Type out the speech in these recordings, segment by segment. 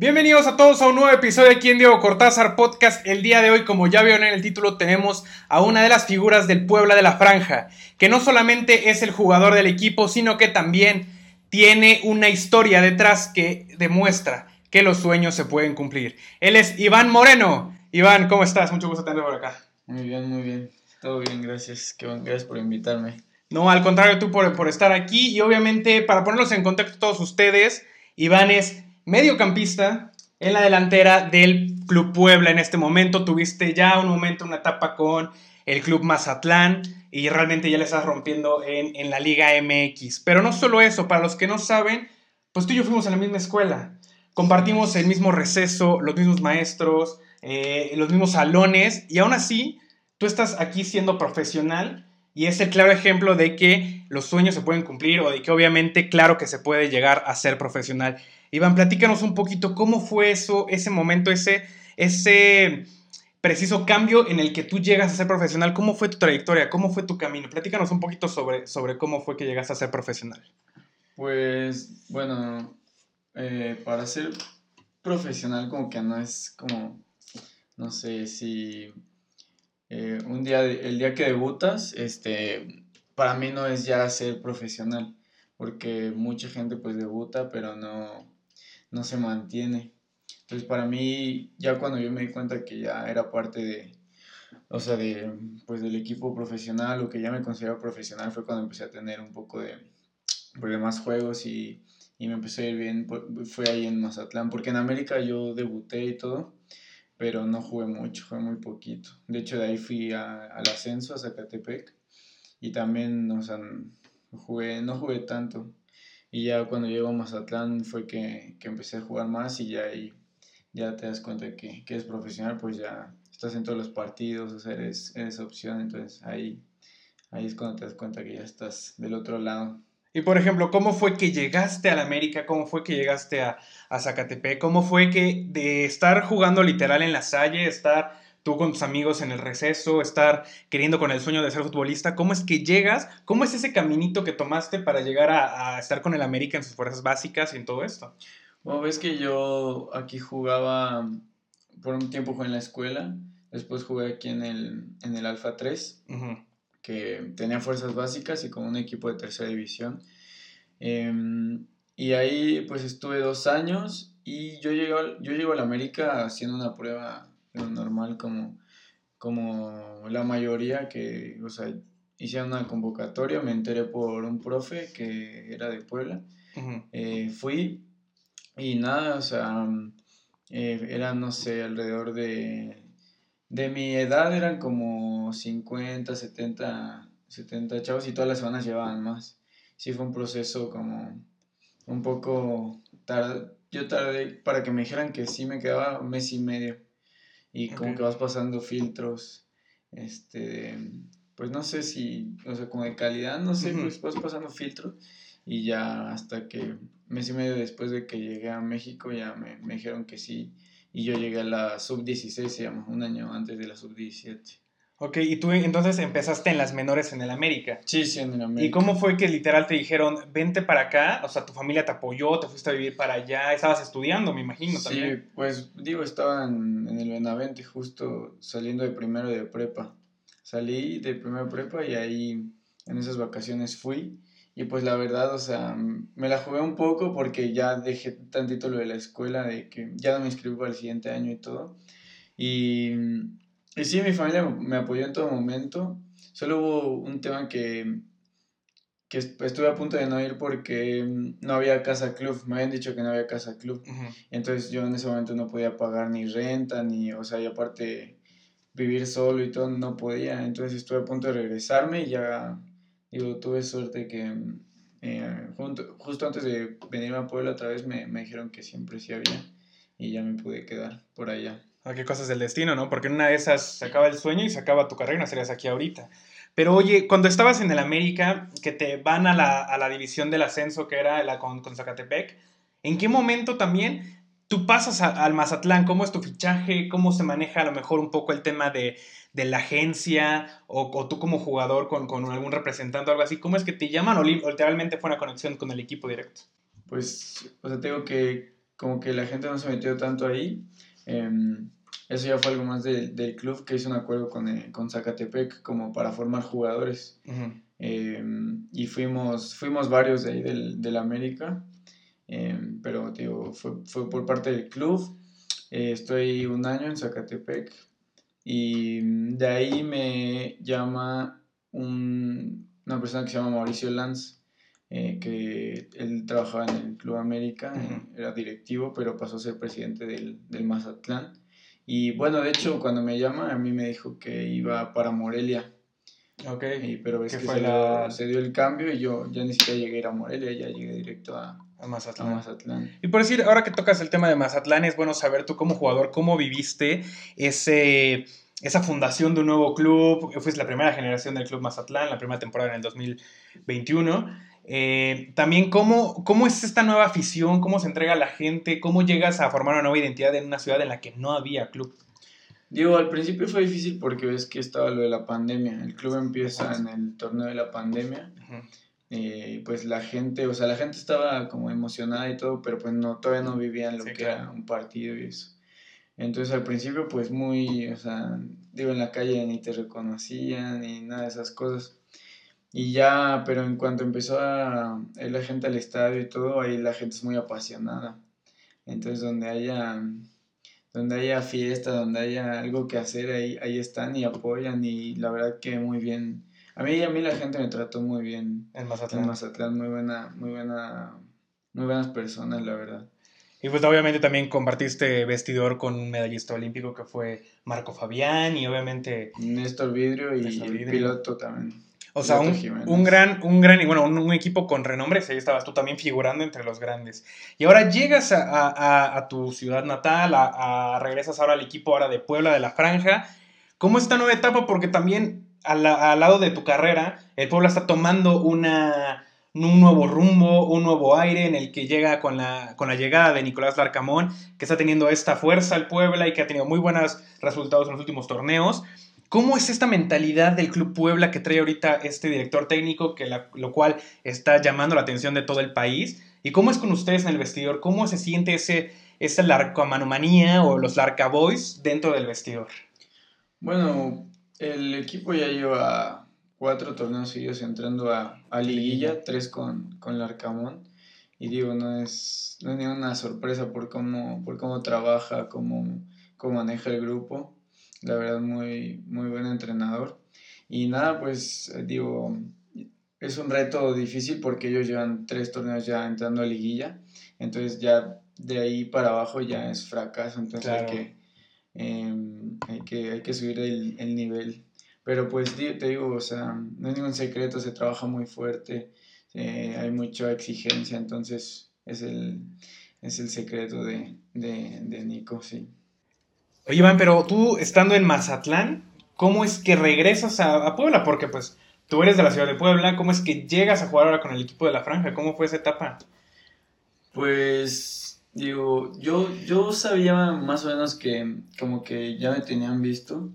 Bienvenidos a todos a un nuevo episodio aquí en Diego Cortázar Podcast. El día de hoy, como ya vieron en el título, tenemos a una de las figuras del Puebla de la Franja, que no solamente es el jugador del equipo, sino que también tiene una historia detrás que demuestra que los sueños se pueden cumplir. Él es Iván Moreno. Iván, ¿cómo estás? Mucho gusto tenerte por acá. Muy bien, muy bien. Todo bien, gracias. Qué bueno, gracias por invitarme. No, al contrario, tú por, por estar aquí. Y obviamente, para ponerlos en contexto todos ustedes, Iván es mediocampista en la delantera del Club Puebla en este momento. Tuviste ya un momento, una etapa con el Club Mazatlán y realmente ya le estás rompiendo en, la Liga MX. Pero no solo eso, para los que no saben, pues tú y yo fuimos en la misma escuela. Compartimos el mismo receso, los mismos maestros, eh, los mismos salones y aún así tú estás aquí siendo profesional y es el claro ejemplo de que los sueños se pueden cumplir o de que obviamente claro que se puede llegar a ser profesional. Iván, platícanos un poquito cómo fue eso, ese momento, ese, ese preciso cambio en el que tú llegas a ser profesional. ¿Cómo fue tu trayectoria? ¿Cómo fue tu camino? Platícanos un poquito sobre, sobre cómo fue que llegaste a ser profesional. Pues, bueno, eh, para ser profesional como que no es como, no sé, si eh, un día, el día que debutas, este, para mí no es ya ser profesional, porque mucha gente pues debuta, pero no, no se mantiene. Entonces para mí, ya cuando yo me di cuenta que ya era parte de, o sea, de, pues del equipo profesional o que ya me considero profesional fue cuando empecé a tener un poco de, pues, de más juegos y, y me empecé a ir bien, fue ahí en Mazatlán, porque en América yo debuté y todo, pero no jugué mucho, jugué muy poquito. De hecho, de ahí fui al ascenso a Zacatepec y también, o sea, jugué, no jugué tanto. Y ya cuando llego a Mazatlán fue que, que empecé a jugar más y ya ahí ya te das cuenta que, que eres profesional, pues ya estás en todos los partidos, o sea, eres, eres opción, entonces ahí, ahí es cuando te das cuenta que ya estás del otro lado. Y por ejemplo, ¿cómo fue que llegaste a la América? ¿Cómo fue que llegaste a, a Zacatepec? ¿Cómo fue que de estar jugando literal en la Salle, estar tú con tus amigos en el receso, estar queriendo con el sueño de ser futbolista, ¿cómo es que llegas? ¿Cómo es ese caminito que tomaste para llegar a, estar con el América en sus fuerzas básicas y en todo esto? Bueno, ves que yo aquí jugaba, por un tiempo jugué en la escuela, después jugué aquí en el, en el Alfa 3, que tenía fuerzas básicas y con un equipo de tercera división. Em, y ahí pues estuve dos años y yo llego, yo llego a la América haciendo una prueba normal como, como la mayoría que, o sea, hice una convocatoria, me enteré por un profe que era de Puebla, eh, fui y nada, o sea, eh, eran, no sé, alrededor de, de mi edad eran como 50, 70, 70 chavos y todas las semanas llevaban más. Sí fue un proceso como un poco tarde, yo tardé para que me dijeran que sí me quedaba un mes y medio y como que vas pasando filtros, este, pues no sé si, o sea, como de calidad, no sé, pues vas pasando filtros y ya hasta que mes y medio después de que llegué a México ya me, me dijeron que sí y yo llegué a la sub-16, se llama, un año antes de la sub-17. Ok, y tú entonces empezaste en las menores en el América. Sí, sí, en el América. ¿Y cómo fue que literal te dijeron, vente para acá? O sea, tu familia te apoyó, te fuiste a vivir para allá, estabas estudiando, me imagino también. Sí, pues digo, estaba en, el Benavente justo saliendo de primero de prepa. Salí de primero de prepa y ahí en esas vacaciones fui. Y pues la verdad, o sea, me la jugué un poco porque ya dejé tantito lo de la escuela, de que ya no me inscribí para el siguiente año y todo. Y y sí, mi familia me apoyó en todo momento. Solo hubo un tema que, que estuve a punto de no ir porque no había casa club. Me habían dicho que no había casa club. Entonces yo en ese momento no podía pagar ni renta, ni, o sea, y aparte vivir solo y todo, no podía. Entonces estuve a punto de regresarme y ya, digo, tuve suerte que eh, justo antes de venirme a Puebla otra vez me, me dijeron que siempre sí había y ya me pude quedar por allá qué cosas del destino, ¿no? Porque en una de esas se acaba el sueño y se acaba tu carrera y no serías aquí ahorita. Pero oye, cuando estabas en el América, que te van a la, a la división del ascenso, que era la con, con Zacatepec, ¿en qué momento también tú pasas al Mazatlán? ¿Cómo es tu fichaje? ¿Cómo se maneja a lo mejor un poco el tema de, de la agencia? O, o, tú como jugador con, con, algún representante o algo así? ¿Cómo es que te llaman o literalmente fue una conexión con el equipo directo? Pues, o sea, tengo que como que la gente no se metió tanto ahí. Em, eso ya fue algo más del club que hizo un acuerdo con, eh, con Zacatepec como para formar jugadores. Em, y fuimos, fuimos varios de ahí del, del América, em, pero digo, fue, fue, por parte del club. Eh, estoy un año en Zacatepec y de ahí me llama un, una persona que se llama Mauricio Lanz, eh, que él trabajaba en el Club América, era directivo, pero pasó a ser presidente del, del Mazatlán. Y bueno, de hecho, cuando me llama, a mí me dijo que iba para Morelia. Ok. pero es que se, dio el cambio y yo ya ni siquiera llegué a ir a Morelia, ya llegué directo a, a Mazatlán. Mazatlán. Y por decir, ahora que tocas el tema de Mazatlán, es bueno saber tú como jugador, cómo viviste ese, esa fundación de un nuevo club. Fuiste la primera generación del Club Mazatlán, la primera temporada en el 2021. Eh, también cómo, cómo es esta nueva afición, cómo se entrega a la gente, cómo llegas a formar una nueva identidad en una ciudad en la que no había club. Digo, al principio fue difícil porque ves que estaba lo de la pandemia. El club empieza en el torneo de la pandemia. Eh, pues la gente, o sea, la gente estaba como emocionada y todo, pero pues no, todavía no vivían lo que era un partido y eso. Entonces al principio pues muy, o sea, digo, en la calle ni te reconocían ni nada de esas cosas. Y ya, pero en cuanto empezó a ir la gente al estadio y todo, ahí la gente es muy apasionada. Entonces, donde haya, donde haya fiesta, donde haya algo que hacer, ahí, ahí están y apoyan. Y la verdad que muy bien. A mí, a mí la gente me trató muy bien. En Mazatlán. En Mazatlán, muy buena, muy buena, muy buenas personas, la verdad. Y pues obviamente también compartiste vestidor con un medallista olímpico que fue Marco Fabián y obviamente... Néstor Vidrio y el piloto también. O sea, un, gran, un gran, bueno, un, equipo con renombre, ahí estabas tú también figurando entre los grandes. Y ahora llegas a, tu ciudad natal, a, regresas ahora al equipo ahora de Puebla de la Franja. ¿Cómo esta nueva etapa? Porque también al, lado de tu carrera, el Puebla está tomando una, un nuevo rumbo, un nuevo aire en el que llega con la, con la llegada de Nicolás Larcamón, que está teniendo esta fuerza el Puebla y que ha tenido muy buenos resultados en los últimos torneos. ¿Cómo es esta mentalidad del Club Puebla que trae ahorita este director técnico, que lo cual está llamando la atención de todo el país? ¿Y cómo es con ustedes en el vestidor? ¿Cómo se siente ese, esa larcamanomanía o los larcaboys dentro del vestidor? Bueno, el equipo ya lleva cuatro torneos seguidos entrando a, a liguilla, tres con, con Larcamón. Y digo, no es, no es ninguna sorpresa por cómo, por cómo trabaja, cómo, cómo maneja el grupo la verdad muy, muy buen entrenador. Y nada, pues eh, digo, es un reto difícil porque ellos llevan tres torneos ya entrando a liguilla, entonces ya de ahí para abajo ya es fracaso, entonces hay, que, em, hay, que, hay que subir el, el, nivel. Pero pues te digo, o sea, no es ningún secreto, se trabaja muy fuerte, eh, hay mucha exigencia, entonces es el, es el secreto de, de, de Nico, sí. Oye, Iván, pero tú estando en Mazatlán, ¿cómo es que regresas a, Puebla? Porque pues tú eres de la ciudad de Puebla, ¿cómo es que llegas a jugar ahora con el equipo de la franja? ¿Cómo fue esa etapa? Pues, digo, yo, yo sabía más o menos que como que ya me tenían visto,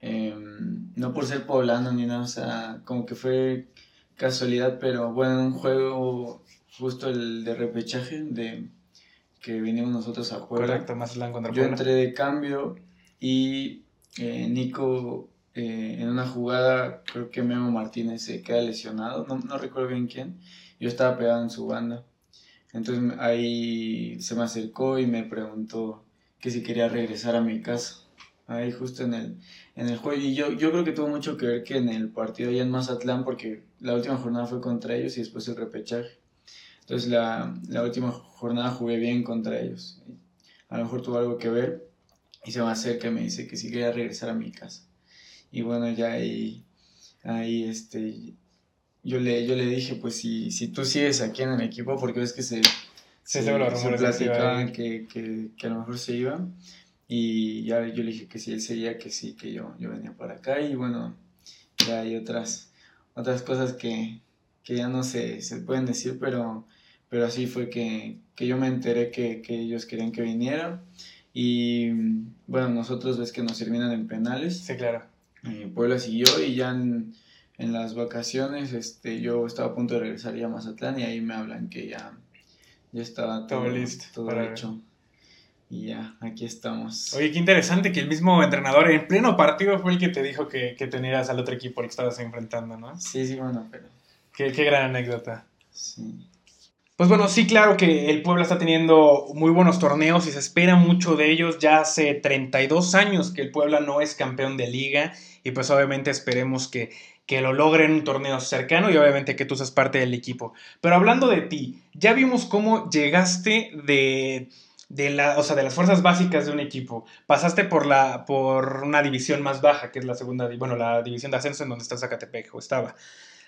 em, no por ser poblano ni nada, o sea, como que fue casualidad, pero bueno, un juego justo el de repechaje de que vinimos nosotros a jugar. Correcto, Mazatlán contra Yo entré de cambio y eh, Nico eh, en una jugada, creo que Memo Martínez se queda lesionado, no, no recuerdo bien quién, yo estaba pegado en su banda. Entonces ahí se me acercó y me preguntó que si quería regresar a mi casa. Ahí justo en el, en el juego. Y yo, yo creo que tuvo mucho que ver que en el partido allá en Mazatlán, porque la última jornada fue contra ellos y después el repechaje. Entonces la, la, última jornada jugué bien contra ellos. A lo mejor tuvo algo que ver y se me acerca y me dice que si quería regresar a mi casa. Y bueno, ya ahí, ahí este, yo, le, yo le dije, pues si, si tú sigues aquí en el equipo, porque ves que se, se, se platicaban que, que, que, a lo mejor se iba. Y ya yo le dije que si él seguía, que sí, que yo, yo venía para acá. Y bueno, ya hay otras, otras cosas que, que ya no se, se pueden decir, pero pero así fue que, que yo me enteré que, que, ellos querían que viniera. Y bueno, nosotros ves que nos terminan en penales. Sí, claro. Eh, Puebla siguió y ya en, en, las vacaciones este, yo estaba a punto de regresar ya a Mazatlán y ahí me hablan que ya, ya estaba todo, listo, todo hecho. Y ya, aquí estamos. Oye, qué interesante que el mismo entrenador en pleno partido fue el que te dijo que, que tenías al otro equipo al que estabas enfrentando, ¿no? Sí, sí, bueno, pero... Qué, qué gran anécdota. Sí. Pues bueno, sí, claro que el Puebla está teniendo muy buenos torneos y se espera mucho de ellos. Ya hace 32 años que el Puebla no es campeón de liga y pues obviamente esperemos que, que lo logren en un torneo cercano y obviamente que tú seas parte del equipo. Pero hablando de ti, ya vimos cómo llegaste de, de, la, o sea, de las fuerzas básicas de un equipo. Pasaste por, la, por una división más baja, que es la segunda, bueno, la división de ascenso en donde está Zacatepec o estaba.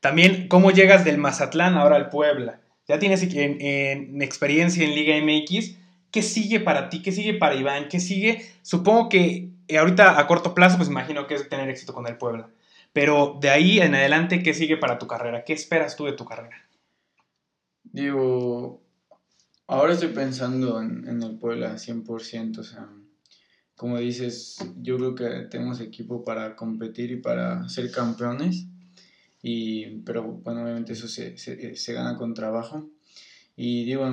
También cómo llegas del Mazatlán ahora al Puebla ya tienes en, experiencia en Liga MX, ¿qué sigue para ti? ¿Qué sigue para Iván? ¿Qué sigue? Supongo que eh, ahorita a corto plazo, pues imagino que es tener éxito con el Puebla. Pero de ahí en adelante, ¿qué sigue para tu carrera? ¿Qué esperas tú de tu carrera? Digo, ahora estoy pensando en, en el Puebla 100%, o sea, como dices, yo creo que tenemos equipo para competir y para ser campeones. Y, pero bueno, obviamente eso se, se, se gana con trabajo. Y digo,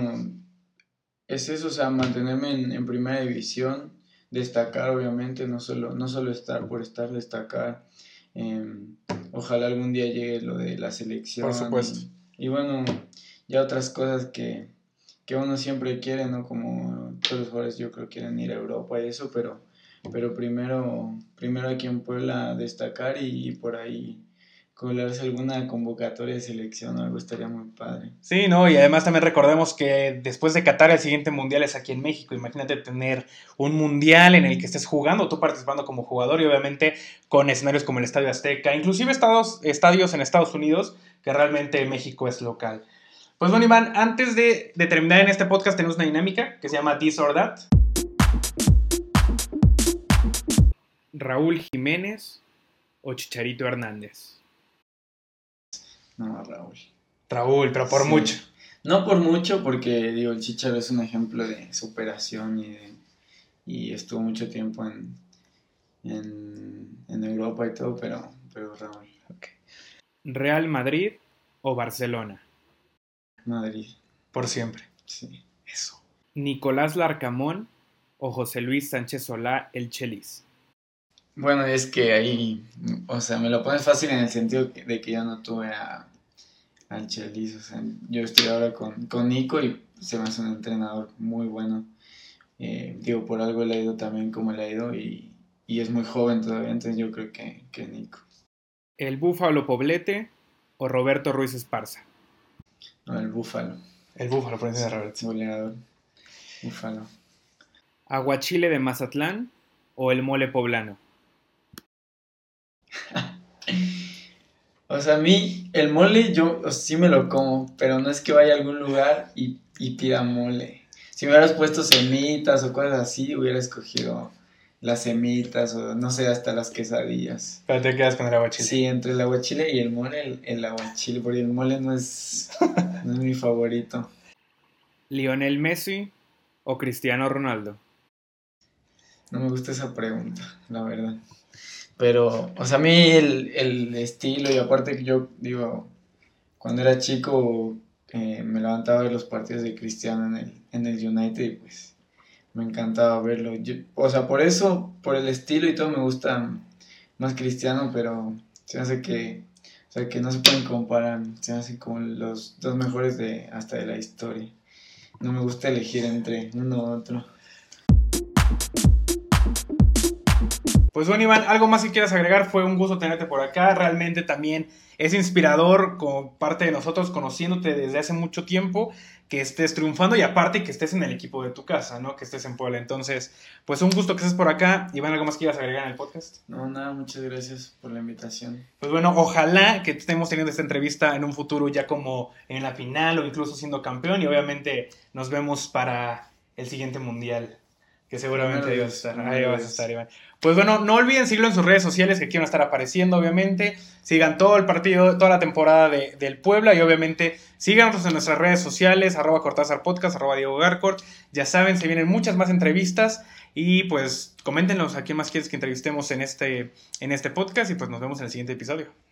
es eso, o sea, mantenerme en, en, primera división, destacar obviamente, no solo, no solo estar por estar, destacar. Em, ojalá algún día llegue lo de la selección. Por supuesto. Y, bueno, ya otras cosas que, que uno siempre quiere, ¿no? Como todos los jugadores yo creo quieren ir a Europa y eso, pero, pero primero, primero aquí en Puebla destacar y por ahí colarse alguna convocatoria de selección o algo estaría muy padre. Sí, no, y además también recordemos que después de Qatar el siguiente mundial es aquí en México. Imagínate tener un mundial en el que estés jugando, tú participando como jugador y obviamente con escenarios como el Estadio Azteca, inclusive estados, estadios en Estados Unidos, que realmente México es local. Pues bueno, Iván, antes de, de terminar en este podcast tenemos una dinámica que se llama This or That. Raúl Jiménez o Chicharito Hernández. No, Raúl. Raúl, pero por mucho. No por mucho, porque digo, el Chicharo es un ejemplo de superación y, y estuvo mucho tiempo en, en, Europa y todo, pero, pero Raúl. ¿Real Madrid o Barcelona? Madrid. Por siempre. Sí. Eso. ¿Nicolás Larcamón o José Luis Sánchez Solá, el Chelis? Bueno, es que ahí, o sea, me lo pones fácil en el sentido de que yo no tuve a, al Chelis, o sea, yo estoy ahora con, con Nico y se me hace un entrenador muy bueno. Eh, digo, por algo le ha ido también como le ha ido y, y, es muy joven todavía, entonces yo creo que, que Nico. ¿El Búfalo Poblete o Roberto Ruiz Esparza? No, el Búfalo. El Búfalo, por de Roberto. Goleador. Búfalo. ¿Aguachile de Mazatlán o el Mole Poblano? O sea, a mí el mole yo sí me lo como, pero no es que vaya a algún lugar y, pida mole. Si me hubieras puesto semitas o cosas así, hubiera escogido las semitas o no sé, hasta las quesadillas. Pero te quedas con el aguachile. Sí, entre el aguachile y el mole, el, el aguachile, porque el mole no es, no es mi favorito. ¿Lionel Messi o Cristiano Ronaldo? No me gusta esa pregunta, la verdad. Pero, o sea, a mí el, el estilo y aparte que yo, digo, cuando era chico eh, me levantaba a ver los partidos de Cristiano en el, en el United y pues me encantaba verlo. o sea, por eso, por el estilo y todo me gusta más Cristiano, pero se hace que, o sea, que no se pueden comparar, se hacen como los dos mejores de hasta de la historia. No me gusta elegir entre uno u otro. Pues bueno, Iván, algo más que quieras agregar, fue un gusto tenerte por acá. Realmente también es inspirador como parte de nosotros, conociéndote desde hace mucho tiempo, que estés triunfando y aparte que estés en el equipo de tu casa, ¿no? Que estés en Puebla. Entonces, pues un gusto que estés por acá. Iván, ¿algo más que quieras agregar en el podcast? No, nada, muchas gracias por la invitación. Pues bueno, ojalá que estemos teniendo esta entrevista en un futuro ya como en la final o incluso siendo campeón y obviamente nos vemos para el siguiente mundial que seguramente ahí vas a estar, ahí vas a estar, Iván. Pues bueno, no olviden seguirlo en sus redes sociales que aquí van a estar apareciendo, obviamente. Sigan todo el partido, toda la temporada de, del Puebla y obviamente síganos en nuestras redes sociales, arroba Cortázar Podcast, arroba Diego Garcort. Ya saben, se vienen muchas más entrevistas y pues coméntenos a quién más quieres que entrevistemos en este, en este podcast y pues nos vemos en el siguiente episodio.